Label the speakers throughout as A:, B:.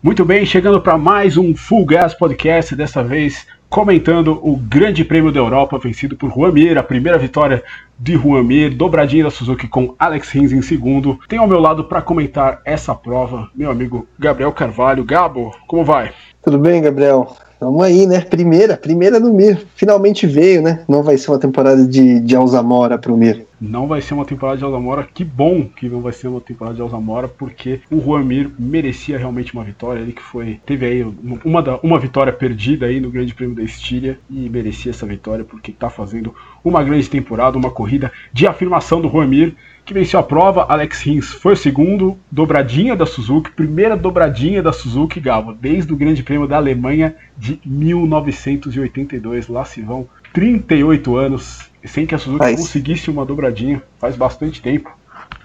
A: Muito bem, chegando para mais um Full Gas Podcast, dessa vez comentando o Grande Prêmio da Europa vencido por Juan Mir, a primeira vitória de Juan Mir, dobradinha da Suzuki com Alex Rins em segundo. Tem ao meu lado para comentar essa prova meu amigo Gabriel Carvalho. Gabo, como vai?
B: Tudo bem, Gabriel? Vamos aí, né? Primeira, primeira no Mir. Finalmente veio, né? Não vai ser uma temporada de, de Alzamora pro Mir.
A: Não vai ser uma temporada de Alzamora. Que bom que não vai ser uma temporada de Alzamora, porque o Juan Mir merecia realmente uma vitória. Ele que foi. Teve aí uma, da, uma vitória perdida aí no Grande Prêmio da Estíria e merecia essa vitória porque tá fazendo uma grande temporada, uma corrida de afirmação do Juan Mir que venceu a prova. Alex Rins foi o segundo, dobradinha da Suzuki, primeira dobradinha da Suzuki, Gabo, desde o Grande Prêmio da Alemanha de 1982. Lá se vão 38 anos sem que a Suzuki Mas... conseguisse uma dobradinha, faz bastante tempo.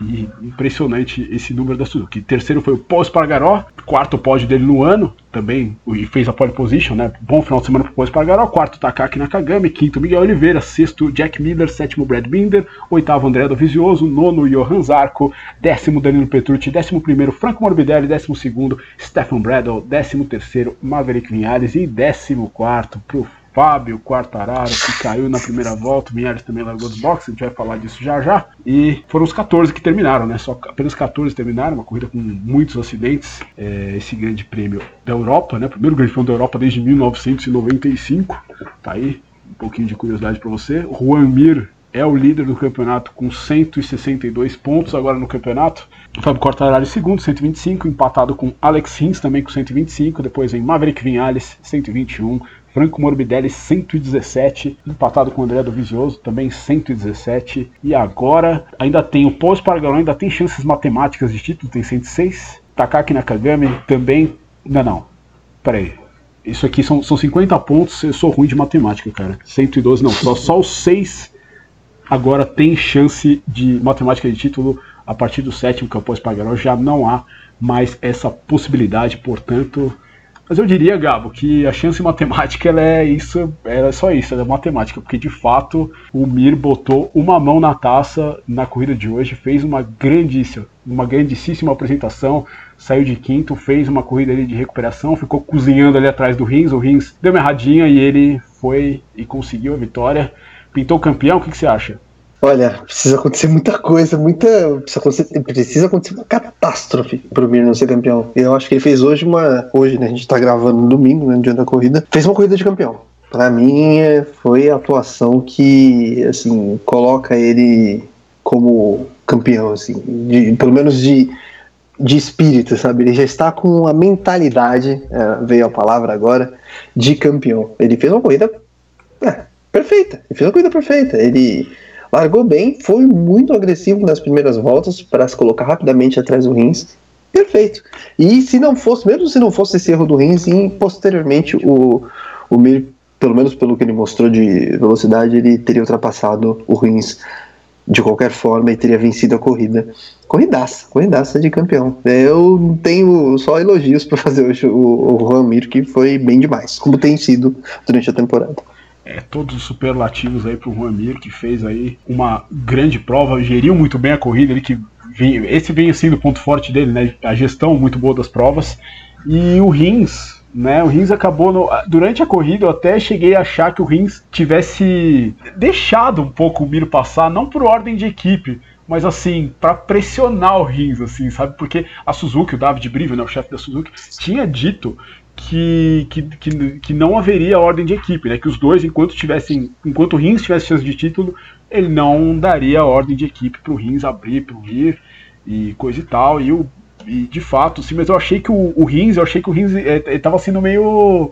A: E impressionante esse número da Suzuki. Terceiro foi o Paul Espargaró, quarto pódio dele no ano, também e fez a pole position, né? Bom final de semana para o Paul Espargaró. Quarto Takaki Nakagami, quinto Miguel Oliveira, sexto Jack Miller, sétimo Brad Binder, oitavo André Dovizioso, nono Johan Zarco, décimo Danilo Petrucci, décimo primeiro Franco Morbidelli, décimo segundo Stefan Bradle, décimo terceiro Maverick Vinhares e décimo quarto pro Fábio Quartararo, que caiu na primeira volta, o Minhares também largou do boxe, a gente vai falar disso já já. E foram os 14 que terminaram, né? Só apenas 14 terminaram, uma corrida com muitos acidentes. É, esse grande prêmio da Europa, né? Primeiro grande prêmio da Europa desde 1995. Tá aí, um pouquinho de curiosidade para você. Juan Mir é o líder do campeonato com 162 pontos agora no campeonato. Fábio Quartararo em segundo, 125, empatado com Alex Rins também com 125, depois vem Maverick Vinales, 121, Franco Morbidelli 117, empatado com o André do Vizioso, também 117. E agora ainda tem o Paul Espargaró, ainda tem chances matemáticas de título, tem 106. Takaki Nakagami também. Não, não. Peraí. Isso aqui são, são 50 pontos, eu sou ruim de matemática, cara. 112, não. Só, só os 6 agora tem chance de matemática de título a partir do sétimo, que é o Paul Espargaró, já não há mais essa possibilidade, portanto mas eu diria, Gabo, que a chance matemática ela é isso, ela é só isso, ela é matemática, porque de fato o Mir botou uma mão na taça na corrida de hoje, fez uma grandíssima, uma grandíssima apresentação, saiu de quinto, fez uma corrida ali de recuperação, ficou cozinhando ali atrás do Rins, o Rins deu uma erradinha e ele foi e conseguiu a vitória. Pintou campeão, o que, que você acha?
B: Olha, precisa acontecer muita coisa, muita. Precisa acontecer, precisa acontecer uma catástrofe pro Mir ser campeão. Eu acho que ele fez hoje uma. Hoje, né? A gente tá gravando no domingo, né? No dia da corrida. Fez uma corrida de campeão. Pra mim, foi a atuação que, assim, coloca ele como campeão, assim. De, pelo menos de, de espírito, sabe? Ele já está com a mentalidade, é, veio a palavra agora, de campeão. Ele fez uma corrida é, perfeita. Ele fez uma corrida perfeita. Ele Largou bem, foi muito agressivo nas primeiras voltas para se colocar rapidamente atrás do Rins. Perfeito. E se não fosse, mesmo se não fosse esse erro do Rins, e posteriormente o, o Mir, pelo menos pelo que ele mostrou de velocidade, ele teria ultrapassado o Rins de qualquer forma e teria vencido a corrida. Corridaça, corridaça de campeão. Eu tenho só elogios para fazer hoje o, o Juan Mir, que foi bem demais, como tem sido durante a temporada
A: é, todos os superlativos aí pro Juan Mir, que fez aí uma grande prova, geriu muito bem a corrida, ele que vem, esse vem assim do ponto forte dele, né? A gestão muito boa das provas. E o Rins, né? O Rins acabou no, durante a corrida, eu até cheguei a achar que o Rins tivesse deixado um pouco o Mir passar, não por ordem de equipe, mas assim, para pressionar o Rins, assim, sabe? Porque a Suzuki, o David Brivio, né, o chefe da Suzuki, tinha dito que, que, que, que, não haveria ordem de equipe, né? Que os dois, enquanto tivessem, enquanto o Rins tivesse chance de título, ele não daria ordem de equipe para o Rins abrir, para o Ir e coisa e tal. E, o, e de fato, sim, mas eu achei que o, o Rins, eu achei que o Rins estava sendo meio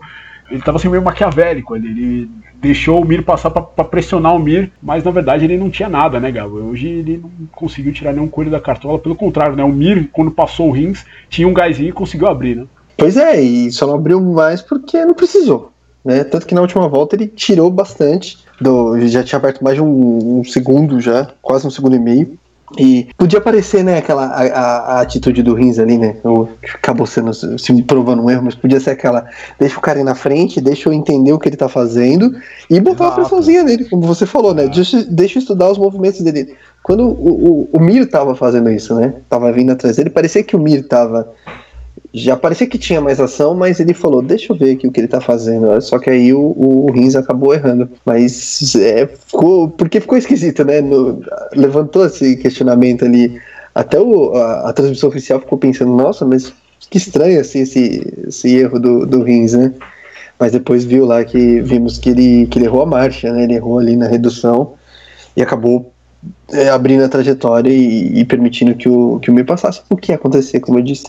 A: ele estava sendo meio maquiavélico ele, ele deixou o Mir passar para pressionar o Mir, mas na verdade ele não tinha nada, né, Gabo? Hoje ele não conseguiu tirar nenhum coelho da cartola, pelo contrário, né? O Mir, quando passou o Rins, tinha um gásinho e conseguiu abrir, né?
B: Pois é, e só não abriu mais porque não precisou. Né? Tanto que na última volta ele tirou bastante. Do, já tinha aberto mais de um, um segundo já, quase um segundo e meio. E podia parecer, né, aquela a, a, a, atitude do Rins ali, né? acabou sendo se provando um erro, mas podia ser aquela. Deixa o cara ir na frente, deixa eu entender o que ele tá fazendo e botar Exato. uma pressãozinha nele, como você falou, né? Deixa, deixa eu estudar os movimentos dele. Quando o, o, o Mir tava fazendo isso, né? Tava vindo atrás dele, parecia que o Mir tava já parecia que tinha mais ação, mas ele falou, deixa eu ver aqui o que ele tá fazendo. Só que aí o, o Rins acabou errando. Mas é, ficou. Porque ficou esquisito, né? No, levantou esse questionamento ali. Até o, a, a, transmissão oficial ficou pensando, nossa, mas que estranho assim, esse, esse erro do, do Rins, né? Mas depois viu lá que vimos que ele, que ele errou a marcha, né? Ele errou ali na redução e acabou é, abrindo a trajetória e, e, permitindo que o, que o Mir passasse. O que ia acontecer, como eu disse,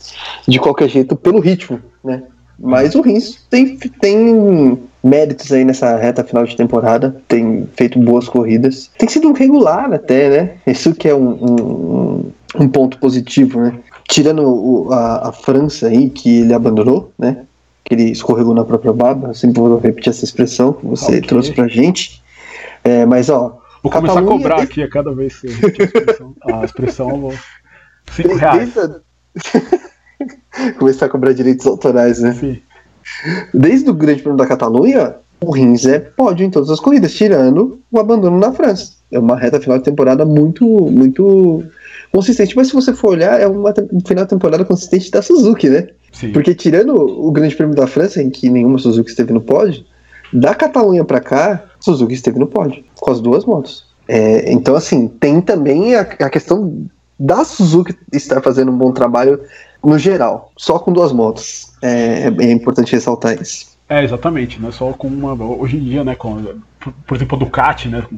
B: de qualquer jeito, pelo ritmo, né? Mas o Rins tem, tem méritos aí nessa reta final de temporada, tem feito boas corridas. Tem sido regular até, né? Isso que é um, um, um ponto positivo, né? Tirando o, a, a, França aí, que ele abandonou, né? Que ele escorregou na própria baba, sempre vou repetir essa expressão que você okay. trouxe pra gente. É, mas, ó,
A: Vou começar a cobrar desde... aqui a cada vez que a expressão. a expressão vou. 5 reais.
B: Começar a cobrar direitos autorais, né? Sim. Desde o Grande Prêmio da Catalunha, o Rins é pódio em todas as corridas, tirando o abandono na França. É uma reta final de temporada muito, muito consistente. Mas se você for olhar, é uma final de temporada consistente da Suzuki, né? Sim. Porque tirando o Grande Prêmio da França, em que nenhuma Suzuki esteve no pódio, da Catalunha para cá, Suzuki esteve no pódio, com as duas motos. É, então, assim, tem também a, a, questão da Suzuki estar fazendo um bom trabalho no geral, só com duas motos. É, é, importante ressaltar isso.
A: É, exatamente, não é só com uma. Hoje em dia, né, com, por, por exemplo, a Ducati, né, com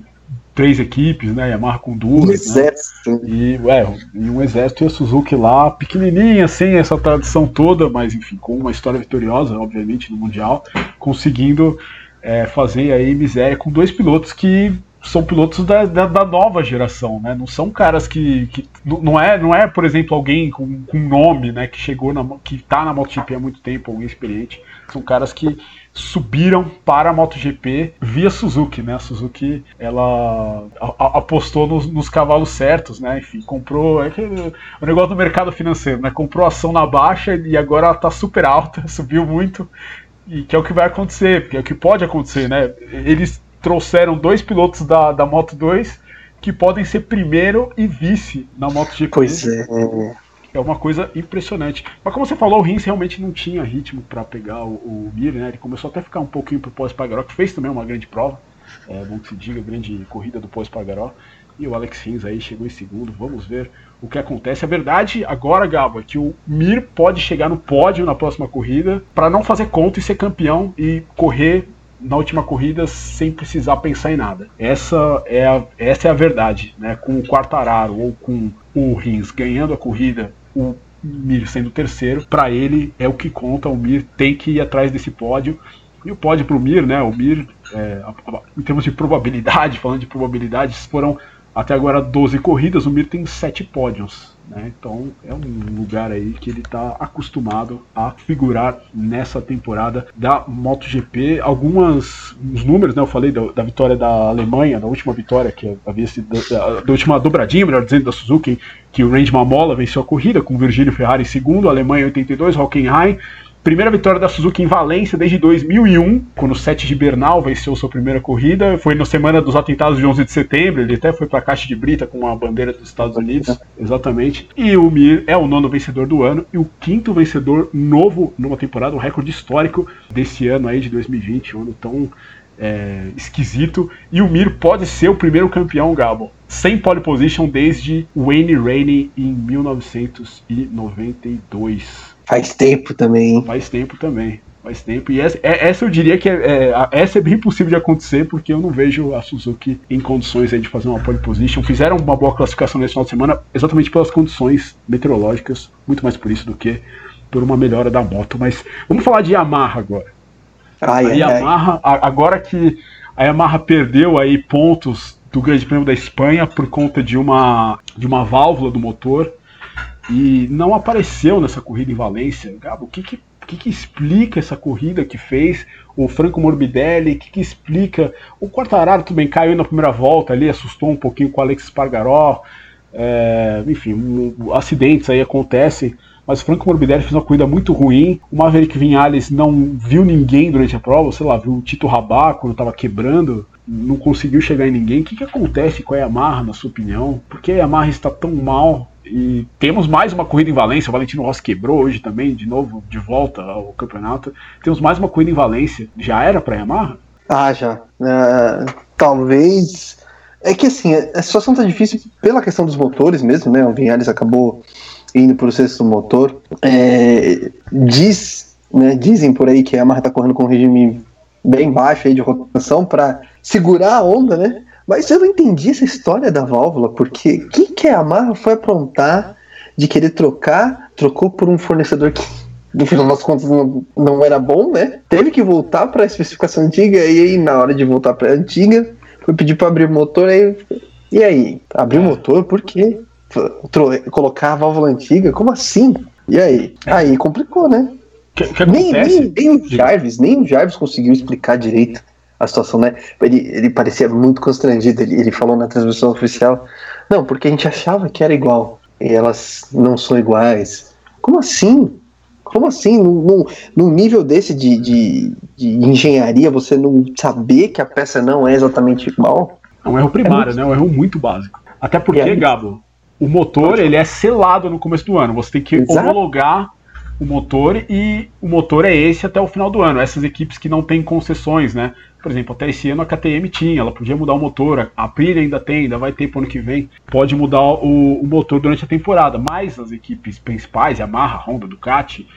A: três equipes, né, Yamaha com duas. Um né, exército. E, é, e um exército e a Suzuki lá, pequenininha, sem essa tradição toda, mas enfim, com uma história vitoriosa, obviamente, no Mundial, conseguindo é, fazer aí miséria com dois pilotos que são pilotos da, da, da, nova geração, né? Não são caras que, que não é, não é, por exemplo, alguém com, com nome, né? Que chegou na, que tá na MotoGP há muito tempo, alguém experiente. São caras que subiram para a MotoGP via Suzuki, né? A Suzuki ela apostou nos, nos cavalos certos, né? Enfim, comprou é que, o negócio do mercado financeiro, né? Comprou ação na baixa e agora ela tá super alta, subiu muito e que é o que vai acontecer, porque é o que pode acontecer, né? Eles trouxeram dois pilotos da, da Moto 2 que podem ser primeiro e vice na MotoGP.
B: Pois é.
A: É uma coisa impressionante. Mas como você falou, o Rins realmente não tinha ritmo para pegar o, o Mir, né? Ele começou até a ficar um pouquinho pro pós-Pagaró, que fez também uma grande prova. É bom que se diga, grande corrida do pós-Pagaró. E o Alex Rins aí chegou em segundo. Vamos ver o que acontece. A verdade agora, Gabo, é que o Mir pode chegar no pódio na próxima corrida para não fazer conta e ser campeão e correr na última corrida sem precisar pensar em nada. Essa é a, essa é a verdade, né? Com o Quartararo ou com o Rins ganhando a corrida, o Mir sendo terceiro, para ele é o que conta. O Mir tem que ir atrás desse pódio. E o pódio para o Mir, né? O Mir, é, em termos de probabilidade, falando de probabilidades, foram até agora 12 corridas, o Mir tem 7 pódios. Né? Então é um lugar aí que ele está acostumado a figurar nessa temporada da MotoGP. Algumas os números, né? Eu falei da, da vitória da Alemanha, da última vitória que havia sido da, da, última dobradinha, melhor dizendo, da Suzuki, que o Randy Mamola venceu a corrida com o Virgílio Ferrari em segundo, Alemanha 82, Hockenheim Primeira vitória da Suzuki em Valência desde 2001, quando o Sete de Bernal venceu sua primeira corrida. Foi na semana dos atentados de 11 de setembro, ele até foi para a caixa de brita com a bandeira dos Estados Unidos, exatamente. E o Mir é o nono vencedor do ano e o quinto vencedor novo numa temporada, um recorde histórico desse ano aí de 2020, um ano tão é, esquisito. E o Mir pode ser o primeiro campeão, Gabo, sem pole position desde Wayne Rainey em 1992.
B: Faz tempo também.
A: Faz tempo também. Faz tempo. E essa, é, essa eu diria que é, é, essa é bem possível de acontecer, porque eu não vejo a Suzuki em condições de fazer uma pole position. Fizeram uma boa classificação nesse final de semana, exatamente pelas condições meteorológicas, muito mais por isso do que por uma melhora da moto. Mas vamos falar de Yamaha agora. Ai, a Yamaha, ai. agora que a Yamaha perdeu aí pontos do Grande Prêmio da Espanha por conta de uma, de uma válvula do motor e não apareceu nessa corrida em Valência. Gabo, o que que, que, que explica essa corrida que fez o Franco Morbidelli? O que, que explica. O Quartararo também caiu na primeira volta ali, assustou um pouquinho com o Alex Spargaró. É, enfim, acidentes aí acontecem. Mas o Franco Morbidelli fez uma corrida muito ruim. O Maverick Vinhales não viu ninguém durante a prova, sei lá, viu o Tito Rabá quando estava quebrando não conseguiu chegar em ninguém. O que, que acontece com a Yamaha, na sua opinião? Por que a Yamaha está tão mal? E temos mais uma corrida em Valência. O Valentino Rossi quebrou hoje também, de novo, de volta ao campeonato. Temos mais uma corrida em Valência. Já era para a Yamaha?
B: Ah, já. Uh, talvez. É que assim, a situação tá difícil pela questão dos motores mesmo, né? O Vinhares acabou indo para o sexto motor. É, diz, né, dizem por aí que a Yamaha tá correndo com um regime bem baixo aí de rotação para segurar a onda, né? Mas eu não entendi essa história da válvula, porque o que, que a Yamaha foi aprontar de querer trocar, trocou por um fornecedor que no final das contas não, não era bom, né? Teve que voltar para a especificação antiga e aí na hora de voltar para a antiga, foi pedir para abrir o motor aí e aí, abrir o motor por quê? Colocar a válvula antiga? Como assim? E aí? Aí complicou, né?
A: Que, que
B: nem, nem, nem, o Jarvis, nem o Jarvis conseguiu explicar direito a situação, né? Ele, ele parecia muito constrangido. Ele, ele falou na transmissão oficial: Não, porque a gente achava que era igual. E elas não são iguais. Como assim? Como assim? Num, num nível desse de, de, de, engenharia, você não saber que a peça não é exatamente igual?
A: É um erro primário, é muito... né? É um erro muito básico. Até porque, é. Gabo, o motor ele é selado no começo do ano. Você tem que Exato. homologar o motor e o motor é esse até o final do ano. Essas equipes que não têm concessões, né? Por exemplo, até esse ano a KTM tinha, ela podia mudar o motor, a Aprilia ainda tem, ainda vai ter para o ano que vem, pode mudar o, o, motor durante a temporada, mas as equipes principais, Yamaha, Honda, Ducati,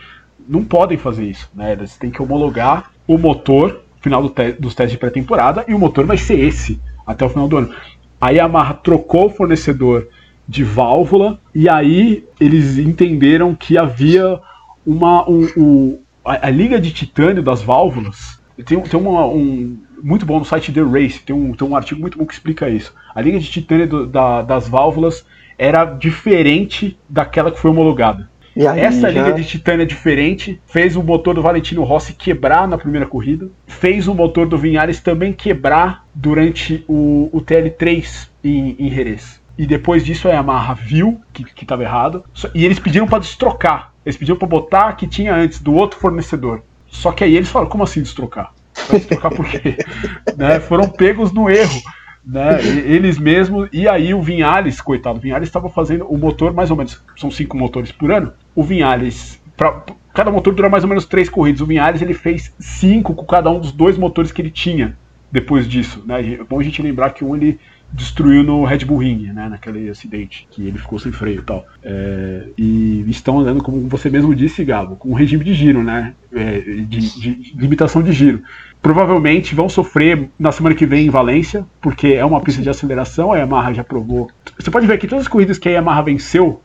A: não podem fazer isso, né? Eles têm que homologar o motor final do te dos testes de pré-temporada e o motor vai ser esse até o final do ano. A Yamaha trocou o fornecedor de válvula e aí eles entenderam que havia uma um, um a, a liga de titânio das válvulas tem, tem uma, um. Muito bom no site The Race, tem um, tem um artigo muito bom que explica isso. A linha de titânio do, da, das válvulas era diferente daquela que foi homologada. Essa já... linha de titânio diferente fez o motor do Valentino Rossi quebrar na primeira corrida, fez o motor do Vinhares também quebrar durante o, o TL3 em, em Jerez. E depois disso a Yamaha viu que estava errado e eles pediram para destrocar. Eles pediram para botar que tinha antes do outro fornecedor. Só que aí eles falaram, como assim destrocar? Vai destrocar por quê? né? Foram pegos no erro. Né? Eles mesmos, e aí o Vinhales, coitado, o Vinhales estava fazendo o motor mais ou menos, são cinco motores por ano. O Vinhales, pra, cada motor dura mais ou menos três corridas. O Vinhales ele fez cinco com cada um dos dois motores que ele tinha depois disso. Né? É bom a gente lembrar que um ele destruiu no Red Bull Ring, né, naquele acidente, que ele ficou sem freio e tal. É, e estão andando, como você mesmo disse, Gabo, com um regime de giro, né, é, de, de, limitação de giro. Provavelmente vão sofrer na semana que vem em Valência, porque é uma pista de aceleração, a Yamaha já provou. Você pode ver que todas as corridas que a Yamaha venceu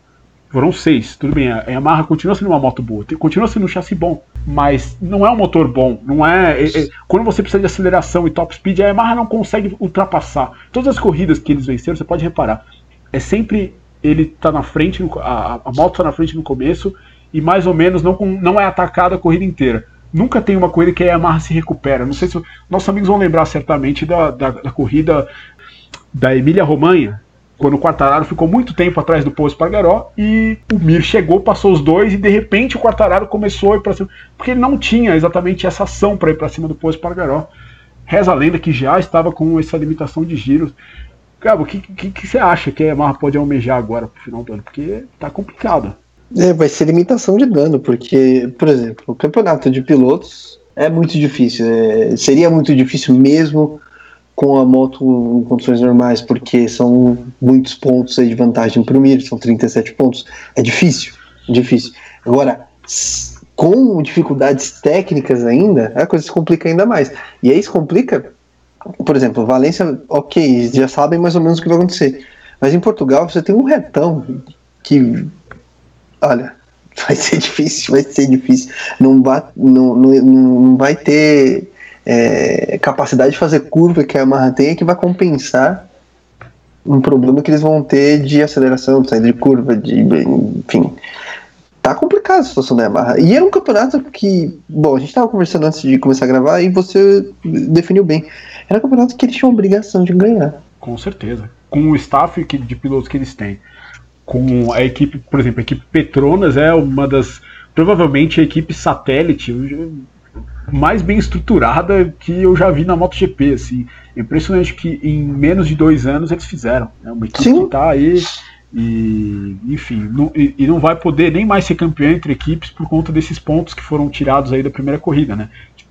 A: foram seis, tudo bem. A Yamaha continua sendo uma moto boa, continua sendo um chassi bom, mas não é um motor bom. Não é, é, é, Quando você precisa de aceleração e top speed, a Yamaha não consegue ultrapassar. Todas as corridas que eles venceram, você pode reparar, é sempre ele tá na frente, a, a moto tá na frente no começo e mais ou menos não, não é atacada a corrida inteira. Nunca tem uma corrida que a Yamaha se recupera. Não sei se nossos amigos vão lembrar certamente da, da, da corrida da Emília Romanha, quando o Quartararo ficou muito tempo atrás do Paul Espargaró e o Mir chegou, passou os dois e de repente o Quartararo começou a ir para cima, porque ele não tinha exatamente essa ação para ir para cima do Paul Espargaró. Reza a lenda que já estava com essa limitação de giros. Gabo, o que, que, que, você acha que a Yamaha pode almejar agora pro final do ano? Porque tá complicado.
B: É, vai ser limitação de dano, porque, por exemplo, o campeonato de pilotos é muito difícil. É, seria muito difícil mesmo com a moto em condições normais, porque são muitos pontos de vantagem para o Mir, são 37 pontos. É difícil, difícil. Agora, com dificuldades técnicas ainda, a coisa se complica ainda mais. E aí se complica, por exemplo, Valência, ok, já sabem mais ou menos o que vai acontecer. Mas em Portugal você tem um retão que, olha, vai ser difícil, vai ser difícil. Não vai, não, não, não vai ter é, capacidade de fazer curva que a Yamaha tem é que vai compensar um problema que eles vão ter de aceleração, de saída de curva, de enfim. Tá complicada a situação da Yamaha. E era um campeonato que, bom, a gente estava conversando antes de começar a gravar e você definiu bem. Era um campeonato que eles tinham obrigação de ganhar.
A: Com certeza. Com o staff de pilotos que eles têm. Com a equipe, por exemplo, a equipe Petronas é uma das. Provavelmente a equipe satélite mais bem estruturada que eu já vi na MotoGP, assim. É impressionante que em menos de dois anos eles fizeram. É uma equipe
B: Sim.
A: que tá aí e, enfim, não, e, e não vai poder nem mais ser campeão entre equipes por conta desses pontos que foram tirados aí da primeira corrida, né?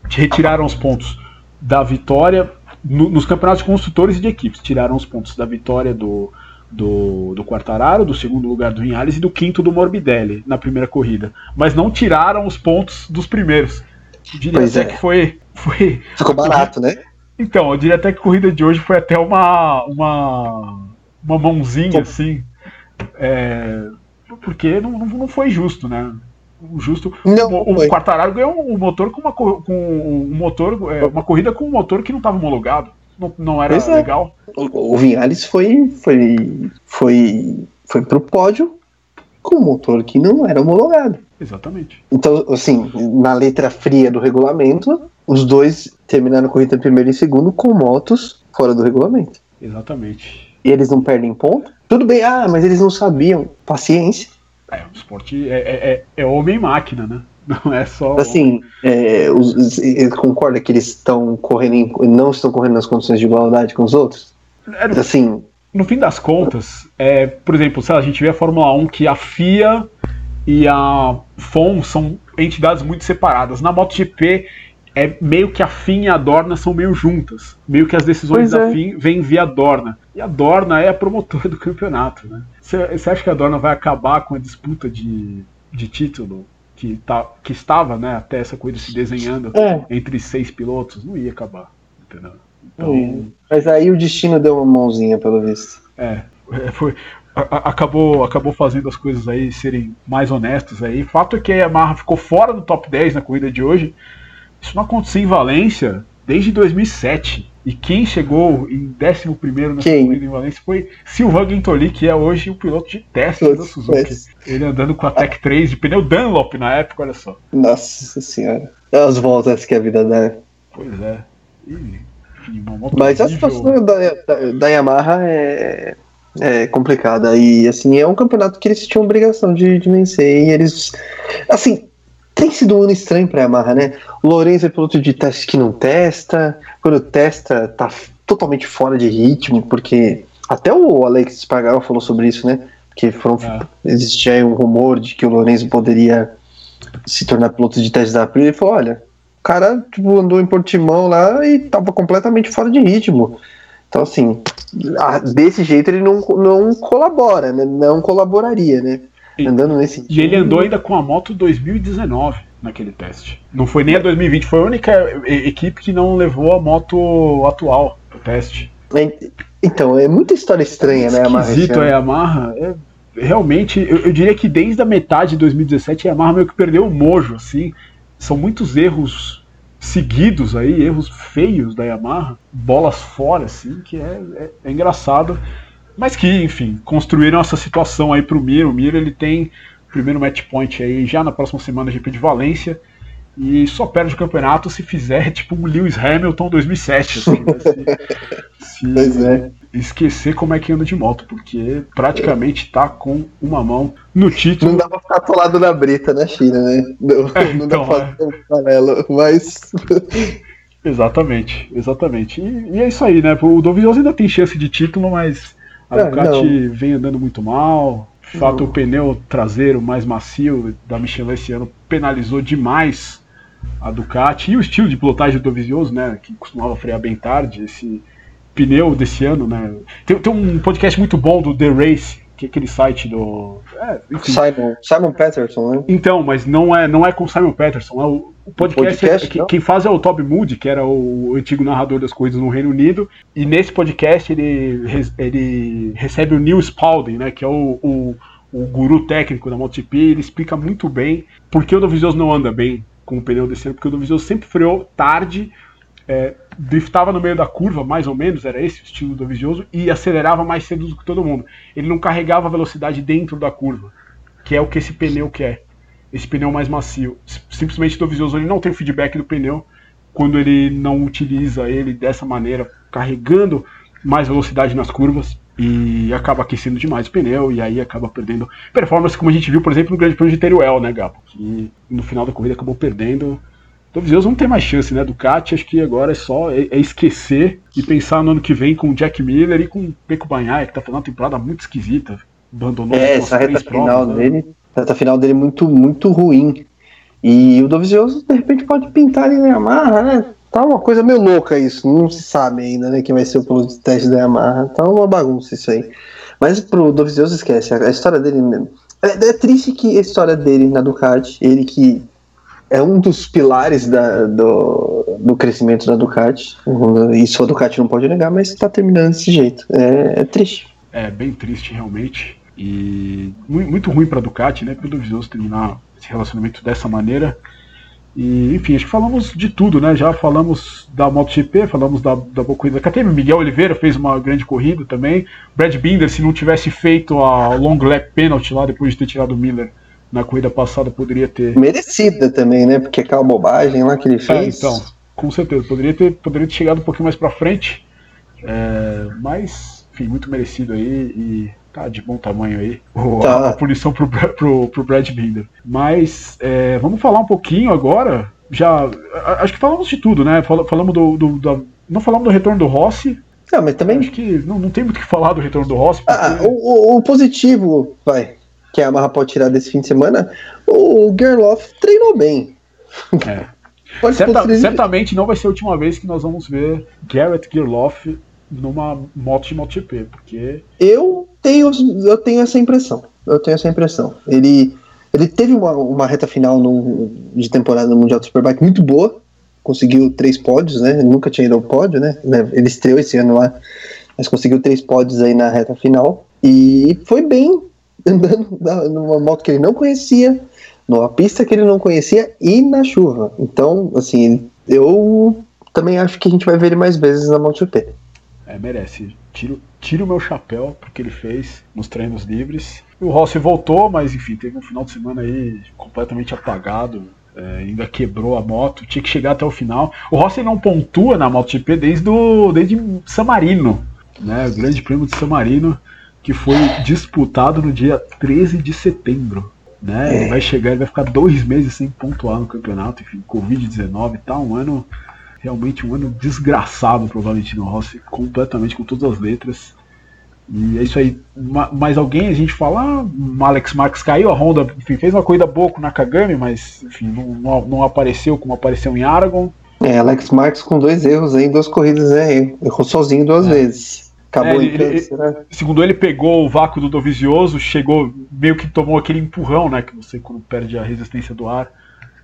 A: Retiraram os pontos da vitória no- nos campeonatos de construtores e de equipes. Tiraram os pontos da vitória do, do, do Quartararo, do segundo lugar do Vinhales e do quinto do Morbidelli na primeira corrida. Mas não tiraram os pontos dos primeiros. Diria
B: Pois
A: até
B: é.
A: que foi, foi.
B: Ficou barato, né?
A: Então, eu diria até que a corrida de hoje foi até uma. uma, uma mãozinha, assim. é, porque não, não, foi justo, né? O justo.
B: Não,
A: o, o. Quartararo ganhou um motor com uma, co- com um motor, é, uma corrida com um motor que não estava homologado. Não, não era
B: é.
A: legal.
B: O, o Vinhales foi, foi, foi, foi pro pódio com um motor que não era homologado.
A: Exatamente.
B: Então, assim, na letra fria do regulamento, os dois terminaram a corrida em primeiro e segundo com motos fora do regulamento.
A: Exatamente.
B: E eles não perdem ponto? Tudo bem, ah, mas eles não sabiam. Paciência.
A: É, o esporte é, é, é- é homem e máquina, né? Não é só.
B: Assim, é, os, concorda que eles estão correndo em- não estão correndo nas condições de igualdade com os outros?
A: É,
B: Assim,
A: no fim das contas, é, por exemplo, se a gente vê a Fórmula 1 que a FIA e a FOM são entidades muito separadas. Na MotoGP é meio que a FIM e a Dorna são meio juntas. Meio que as decisões
B: Pois
A: da
B: é.
A: FIM vêm via Dorna. E a Dorna é a promotora do campeonato, né? Você acha que a Dorna vai acabar com a disputa de, de título que, tá, que estava, né, até essa coisa se desenhando
B: É.
A: entre seis pilotos? Não ia acabar, entendeu?
B: Hum, mas aí o destino deu uma mãozinha, pelo visto.
A: É, foi, a- acabou, acabou fazendo as coisas aí serem mais honestas aí. Fato é que a Yamaha ficou fora do top 10 na corrida de hoje. Isso não acontecia em Valência desde 2007. E quem chegou em 11 nessa
B: Quem?
A: corrida em Valência foi Silvan Guintoli, que é hoje o piloto de teste da Suzuki. Ele andando com a Tech 3 de pneu Dunlop na época, olha só.
B: Nossa senhora. É as voltas que a vida dá. né?
A: Pois é. E, enfim, uma moto
B: Mas a situação da, da, da Yamaha é, é complicada. E assim, é um campeonato que eles tinham obrigação de, de vencer. E eles. Assim, tem sido um ano estranho pra Yamaha, né? O Lourenço é piloto de teste que não testa. Quando testa, tá totalmente fora de ritmo, porque até o Alex Spargaro falou sobre isso, né? Que foram,
A: É.
B: existia aí um rumor de que o Lourenço poderia se tornar piloto de teste da Aprilia. Ele falou: olha, o cara tipo, andou em Portimão lá e tava completamente fora de ritmo. Então, assim, desse jeito ele não, não colabora, né? Não colaboraria, né?
A: E-
B: Andando nesse
A: E ele andou ainda com a moto 2019 naquele teste. Não foi nem a 2020, foi a única equipe que não levou a moto atual pro teste.
B: É, Então, é muita história estranha, né, Yamaha, esse
A: Esquisito
B: ano?
A: a Yamaha. É, realmente, eu, eu diria que desde a metade de 2017 a Yamaha meio que perdeu o mojo, assim. São muitos erros seguidos aí, erros feios da Yamaha, bolas fora, assim, que é, é- é engraçado. Mas que, enfim, construíram essa situação aí pro Mir. O Mir ele tem o primeiro match point aí já na próxima semana GP de Valência. E só perde o campeonato se fizer tipo um Lewis Hamilton 2007. Assim, né? se, se
B: Pois é.
A: Esquecer como é que anda de moto, porque praticamente tá com uma mão no título.
B: Não dá pra ficar atolado na brita na China, né? Não, não dá
A: então,
B: pra fazer um paralelo, mas.
A: Exatamente, exatamente. E, e é isso aí, né? O Dovizioso ainda tem chance de título, mas a
B: É,
A: Ducati vem andando muito mal. De fato, o pneu traseiro mais macio da Michelin esse ano penalizou demais a Ducati. E o estilo de pilotagem do Dovizioso, né? Que costumava frear bem tarde. Esse pneu desse ano, né? Tem, tem um podcast muito bom do The Race, que é aquele site do. É,
B: Simon, Simon Patterson, né?
A: Então, mas não é, não é com o Simon Patterson. É o, o podcast,
B: podcast,
A: é- que- quem faz é o Toby Moody, que era o, antigo narrador das coisas no Reino Unido. E nesse podcast ele, ele recebe o Neil Spalding, né, que é o, o, o guru técnico da MotoGP. Ele explica muito bem por que o Dovizioso não anda bem com o pneu desse ano, porque o Dovizioso sempre freou tarde, é, driftava no meio da curva, mais ou menos, era esse o estilo do Dovizioso, e acelerava mais cedo do que todo mundo. Ele não carregava velocidade dentro da curva, que é o que esse pneu quer esse pneu mais macio. Simplesmente o Dovizioso ele não tem o feedback do pneu quando ele não utiliza ele dessa maneira, carregando mais velocidade nas curvas e acaba aquecendo demais o pneu e aí acaba perdendo performance, como a gente viu, por exemplo, no Grande Prêmio de Teruel, né, Gabo? Que no final da corrida acabou perdendo Dovizioso não tem mais chance, né? Ducati, acho que agora é só é, é esquecer e pensar no ano que vem com o Jack Miller e com o Peco Banhaia, que tá fazendo uma temporada muito esquisita.
B: Abandonou é, essa reta final provas, né? dele, né? reta final dele muito, muito ruim. E o Dovizioso, de repente, pode pintar ali na Yamaha, né? Tá uma coisa meio louca isso, não se sabe ainda, né? Quem vai ser o piloto de teste da Yamaha. Tá uma bagunça isso aí. Mas pro Dovizioso esquece, a, história dele. É, é, triste que a história dele na Ducati, ele que é um dos pilares da, do, do crescimento da Ducati. Isso a Ducati não pode negar, mas está terminando desse jeito. É, é, triste.
A: É bem triste realmente. E muito ruim para a Ducati, né? Para o Dovizioso terminar esse relacionamento dessa maneira. E, enfim, acho que falamos de tudo, né? Já falamos da MotoGP, falamos da, da boa corrida da. Miguel Oliveira fez uma grande corrida também. Brad Binder, se não tivesse feito a long lap penalty lá depois de ter tirado o Miller na corrida passada, poderia ter.
B: Merecida também, né? Porque aquela bobagem lá que ele é, fez.
A: É, então, com certeza. Poderia ter, poderia ter chegado um pouquinho mais pra frente. É, mas, enfim, muito merecido aí. E tá de bom tamanho aí tá. a, punição pro, pro, pro Brad Binder. Mas é, vamos falar um pouquinho agora. Já acho que falamos de tudo, né? Falamos do, do, do não falamos do retorno do Rossi.
B: Não, mas também
A: acho que não, não tem muito o que falar do retorno do Rossi.
B: Ah, porque... Ah, o, o, positivo, vai, que a Amarra pode tirar desse fim de semana, o Gerloff treinou bem.
A: É. Certa, certamente não vai ser a última vez que nós vamos ver Garrett Gerloff numa moto de MotoGP, porque
B: eu tenho eu tenho essa impressão. Eu tenho essa impressão. Ele ele teve uma, uma reta final no, de temporada no Mundial do Superbike muito boa, conseguiu três pódios, né? Ele nunca tinha ido ao pódio, né? Ele estreou esse ano lá, mas conseguiu três pódios aí na reta final e foi bem andando numa moto que ele não conhecia, numa pista que ele não conhecia e na chuva. Então, assim, eu também acho que a gente vai ver ele mais vezes na MotoGP
A: é, merece. Tiro, tiro meu chapéu porque ele fez nos treinos livres. O Rossi voltou, mas enfim, teve um final de semana aí completamente apagado. É, ainda quebrou a moto, tinha que chegar até o final. O Rossi não pontua na MotoGP desde, do, desde San Marino, né? O Grande Prêmio de San Marino, que foi disputado no dia 13 de setembro. Né? Ele vai chegar, ele vai ficar dois meses sem pontuar no campeonato, enfim, Covid-19 tá um ano realmente um ano desgraçado para o Valentino Rossi, completamente com todas as letras. E é isso aí. Mais alguém a gente fala, ah, Alex Marques caiu, a Honda enfim, fez uma corrida boa com o Nakagami, mas enfim, não, não, não, apareceu como apareceu em Aragon.
B: É, Alex Marques com dois erros aí, duas corridas, né? Errou sozinho duas é. vezes. Acabou é,
A: né? Segundo ele, pegou o vácuo do Dovizioso, chegou, meio que tomou aquele empurrão, né? Que você quando perde a resistência do ar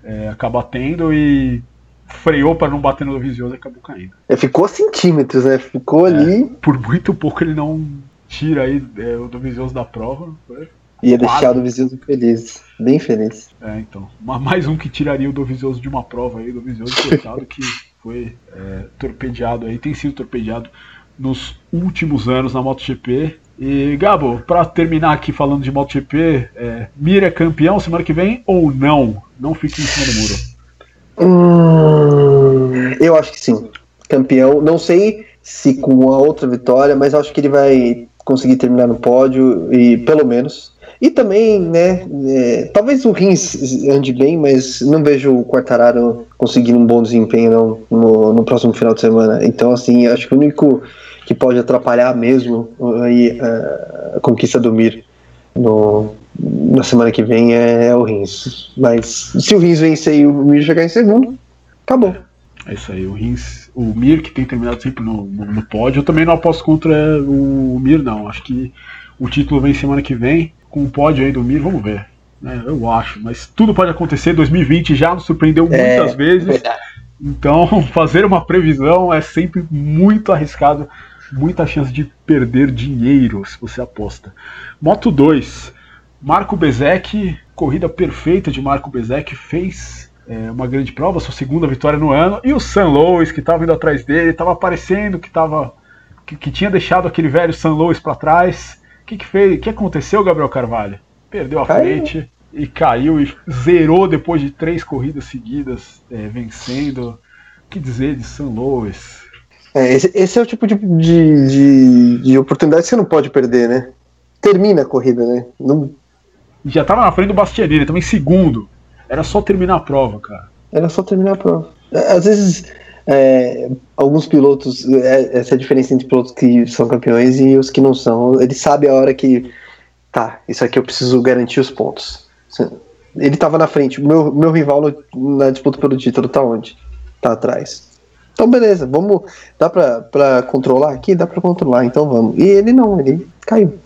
A: é, acaba tendo e freou para não bater no Dovizioso e acabou caindo.
B: É, ficou a centímetros, né? Ficou é, ali.
A: Por muito pouco ele não tira aí é, o Dovizioso da prova.
B: Ia deixar o Dovizioso feliz, bem feliz.
A: É, então. Mais um que tiraria o Dovizioso de uma prova aí, o Dovizioso coitado que foi é, torpedeado aí, tem sido torpedeado nos últimos anos na MotoGP. E Gabo, para terminar aqui falando de MotoGP, é, Mira é campeão semana que vem ou não? Não fique em cima do muro.
B: Hum, eu acho que sim. Campeão. Não sei se com uma outra vitória, mas acho que ele vai conseguir terminar no pódio e pelo menos. E também, né, é, talvez o Rins ande bem, mas não vejo o Quartararo conseguindo um bom desempenho não, no, no próximo final de semana. Então, assim, acho que o único que pode atrapalhar mesmo aí, a, a conquista do Mir no, na semana que vem é, é, o Rins. Mas se o Rins vencer e o Mir chegar em segundo, acabou.
A: É isso aí, o Rins, o Mir que tem terminado sempre no, no, no pódio, eu também não aposto contra o Mir, não. Acho que o título vem semana que vem, com o pódio aí do Mir, vamos ver. Né? Eu acho, mas tudo pode acontecer. 2020 já nos surpreendeu é, muitas vezes. Verdade. Então, fazer uma previsão é sempre muito arriscado, muita chance de perder dinheiro se você aposta. Moto 2. Marco Bezek, corrida perfeita de Marco Bezek, fez é, uma grande prova, sua segunda vitória no ano, e o San Louis, que estava indo atrás dele, estava aparecendo que, tava, que, que, tinha deixado aquele velho San Louis para trás. O que, que fez? O que aconteceu, Gabriel Carvalho? Perdeu a caiu. frente e caiu e zerou depois de três corridas seguidas, é, vencendo. O que dizer de San Louis?
B: É, esse, esse, é o tipo de, de, de, de oportunidade que você não pode perder, né? Termina a corrida, né? Não,
A: já tava na frente do Bastianini, também segundo. Era só terminar a prova, cara.
B: Era só terminar a prova. Às vezes, é, alguns pilotos, é, essa é a diferença entre pilotos que são campeões e os que não são. Ele sabe a hora que, tá, isso aqui eu preciso garantir os pontos. Ele tava na frente, meu, meu rival no, na disputa pelo título tá onde? Tá atrás. Então, beleza, vamos. Dá pra, pra controlar aqui? Dá pra controlar, então vamos. E ele não, ele caiu.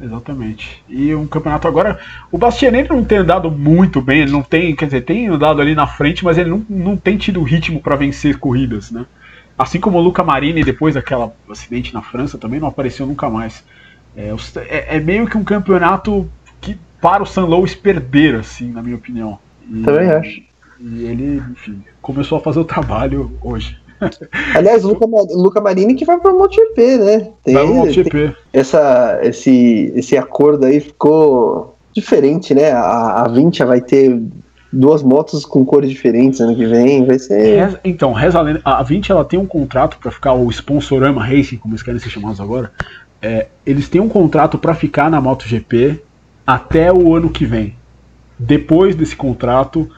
A: Exatamente. E um campeonato agora. O Bastianini não tem andado muito bem, ele não tem. Quer dizer, tem andado ali na frente, mas ele não, não tem tido ritmo para vencer corridas, né? Assim como o Luca Marini, depois daquela acidente na França, também não apareceu nunca mais. É, é, é meio que um campeonato que para o San Louis perder, assim, na minha opinião.
B: E, também acho.
A: E ele, enfim, começou a fazer o trabalho hoje.
B: Aliás, Luca, Luca Marini que vai para o MotoGP, né?
A: Tem, vai pro MotoGP.
B: Essa, esse, esse acordo aí ficou diferente, né? A, a 20 vai ter duas motos com cores diferentes ano que vem, vai ser.
A: então, reza a 20 ela tem um contrato para ficar o Sponsorama Racing, como eles querem ser chamados agora. É, eles têm um contrato para ficar na MotoGP até o ano que vem. Depois desse contrato,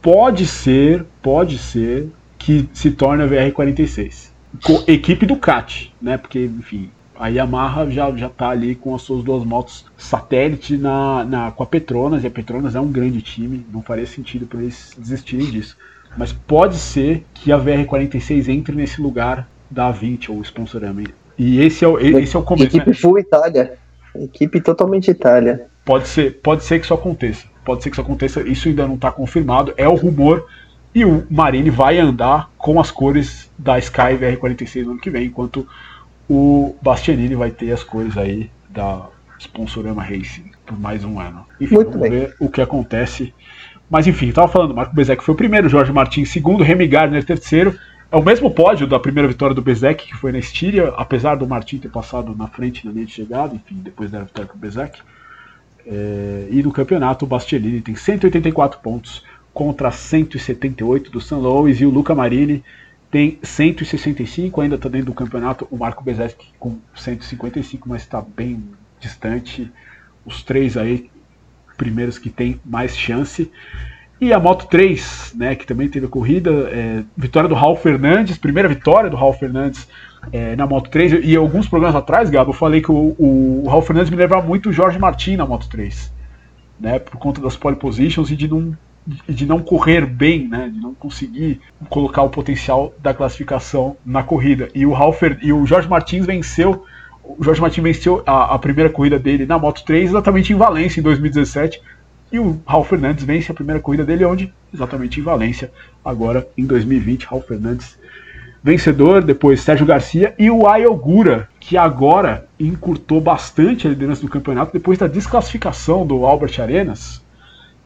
A: pode ser, pode ser que se torne a VR46. Com equipe Ducati, né? Porque, enfim, a Yamaha já, já tá ali com as suas duas motos satélite na, na, com a Petronas, e a Petronas é um grande time, não faria sentido para eles desistirem disso. Mas pode ser que a VR46 entre nesse lugar da 20 ou Sponsorama. E esse é o, esse é o começo.
B: Equipe né? full Itália. Equipe totalmente Itália.
A: Pode ser, pode ser que isso aconteça. Pode ser que isso aconteça. Isso ainda não está confirmado. É o rumor e o Marini vai andar com as cores da Sky VR46 no ano que vem, enquanto o Bastianini vai ter as cores aí da Sponsorama Racing por mais um ano. Enfim, Muito vamos bem. ver o que acontece. Mas enfim, estava falando, Marco Bezek foi o primeiro, Jorge Martins segundo, Remy Gardner terceiro. É o mesmo pódio da primeira vitória do Bezek, que foi na Estíria, apesar do Martin ter passado na frente na linha de chegada, enfim, depois da vitória com o Bezek. É, e no campeonato, o Bastianini tem 184 pontos, contra 178 do San Luis e o Luca Marini tem 165, ainda está dentro do campeonato. O Marco Bezeschi com 155, mas está bem distante. Os três aí, primeiros que tem mais chance. E a Moto 3, né, que também teve a corrida, é, vitória do Raul Fernandes, primeira vitória do Raul Fernandes é, na Moto 3. E alguns programas atrás, Gabo, eu falei que o, o, o Raul Fernandes me lembrava muito o Jorge Martin na Moto 3. Né, por conta das pole positions e de não de não correr bem, né, de não conseguir colocar o potencial da classificação na corrida. E o Halfer, e o Jorge Martins venceu, o Jorge Martins venceu a, a, primeira corrida dele na Moto 3 exatamente em Valência em 2017. E o Raul Fernandes vence a primeira corrida dele onde? Exatamente em Valência, agora em 2020. Raul Fernandes vencedor, depois Sérgio Garcia e o Ayogura, que agora encurtou bastante a liderança do campeonato depois da desclassificação do Albert Arenas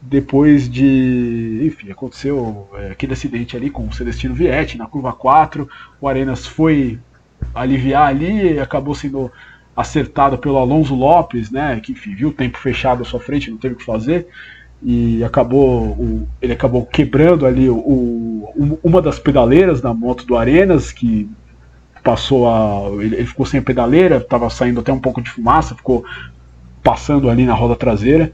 A: depois de. Enfim, aconteceu é, aquele acidente ali com o Celestino Vietti na curva 4. O Arenas foi aliviar ali e acabou sendo acertado pelo Alonso Lopes, né? Que enfim, viu o tempo fechado à sua frente, não teve o que fazer. E acabou. O, ele acabou quebrando ali o, o, uma das pedaleiras da moto do Arenas, que passou a. Ele, ele ficou sem a pedaleira, estava saindo até um pouco de fumaça, ficou passando ali na roda traseira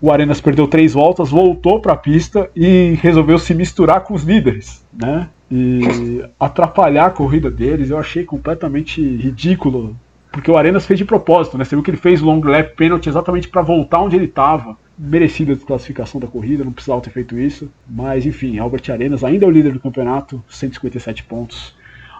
A: o Arenas perdeu três voltas, voltou para a pista e resolveu se misturar com os líderes, né? E atrapalhar a corrida deles, eu achei completamente ridículo, porque o Arenas fez de propósito, né? Você viu que ele fez long lap penalty exatamente para voltar onde ele estava. Merecida a desclassificação da corrida, não precisava ter feito isso. Mas enfim, Albert Arenas ainda é o líder do campeonato, 157 pontos.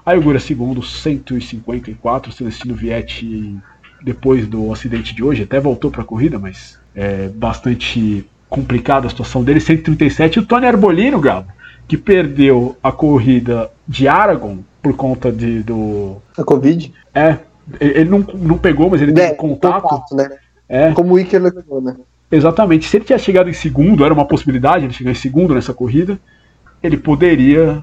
A: Ayogura segundo, 154. Celestino Vietti, depois do acidente de hoje, até voltou para a corrida, mas é, bastante complicada a situação dele, 137. E o Tony Arbolino, Gabo, que perdeu a corrida de Aragon por conta de, do.
B: A Covid?
A: É. Ele não, não pegou, mas ele é, teve contato. contato
B: né? É. Como o Iker levou, né?
A: Exatamente. Se ele tivesse chegado em segundo, era uma possibilidade ele chegar em segundo nessa corrida, ele poderia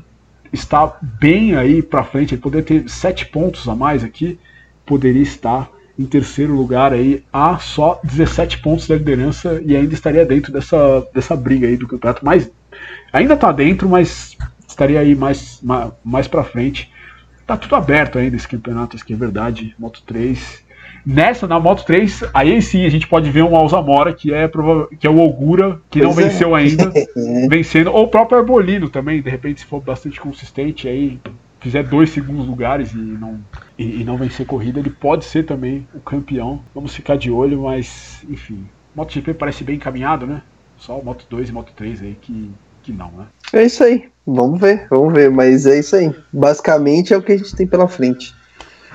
A: estar bem aí para frente, ele poderia ter sete pontos a mais aqui, poderia estar em terceiro lugar aí a só 17 pontos da liderança e ainda estaria dentro dessa, dessa briga aí do campeonato. Mas ainda está dentro, mas estaria aí mais, mais, para frente. Tá tudo aberto ainda esse campeonato, isso que é verdade. Moto 3. Nessa, na Moto 3, aí sim a gente pode ver um Alzamora, que é, que é o Ogura, que pois não é. venceu ainda, vencendo, ou o próprio Arbolino também, de repente, se for bastante consistente, aí fizer dois segundos lugares e não, e, e, não vencer corrida, ele pode ser também o campeão. Vamos ficar de olho, mas enfim. MotoGP parece bem encaminhado, né? Só o Moto 2 e Moto 3 aí que, que não, né?
B: É isso aí. Vamos ver, vamos ver. Mas é isso aí. Basicamente é o que a gente tem pela frente.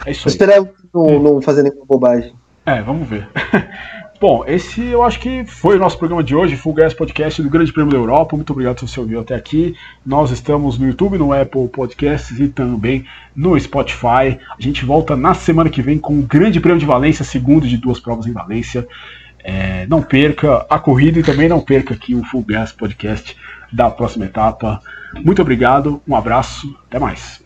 B: É isso aí. Esperar não, não fazer nenhuma bobagem.
A: É, vamos ver. Bom, esse eu acho que foi o nosso programa de hoje, Full Gas Podcast do Grande Prêmio da Europa. Muito obrigado se você ouviu até aqui. Nós estamos no YouTube, no Apple Podcasts e também no Spotify. A gente volta na semana que vem com o Grande Prêmio de Valência, segundo de duas provas em Valência. É, não perca a corrida e também não perca aqui o Full Gas Podcast da próxima etapa. Muito obrigado, um abraço, até mais.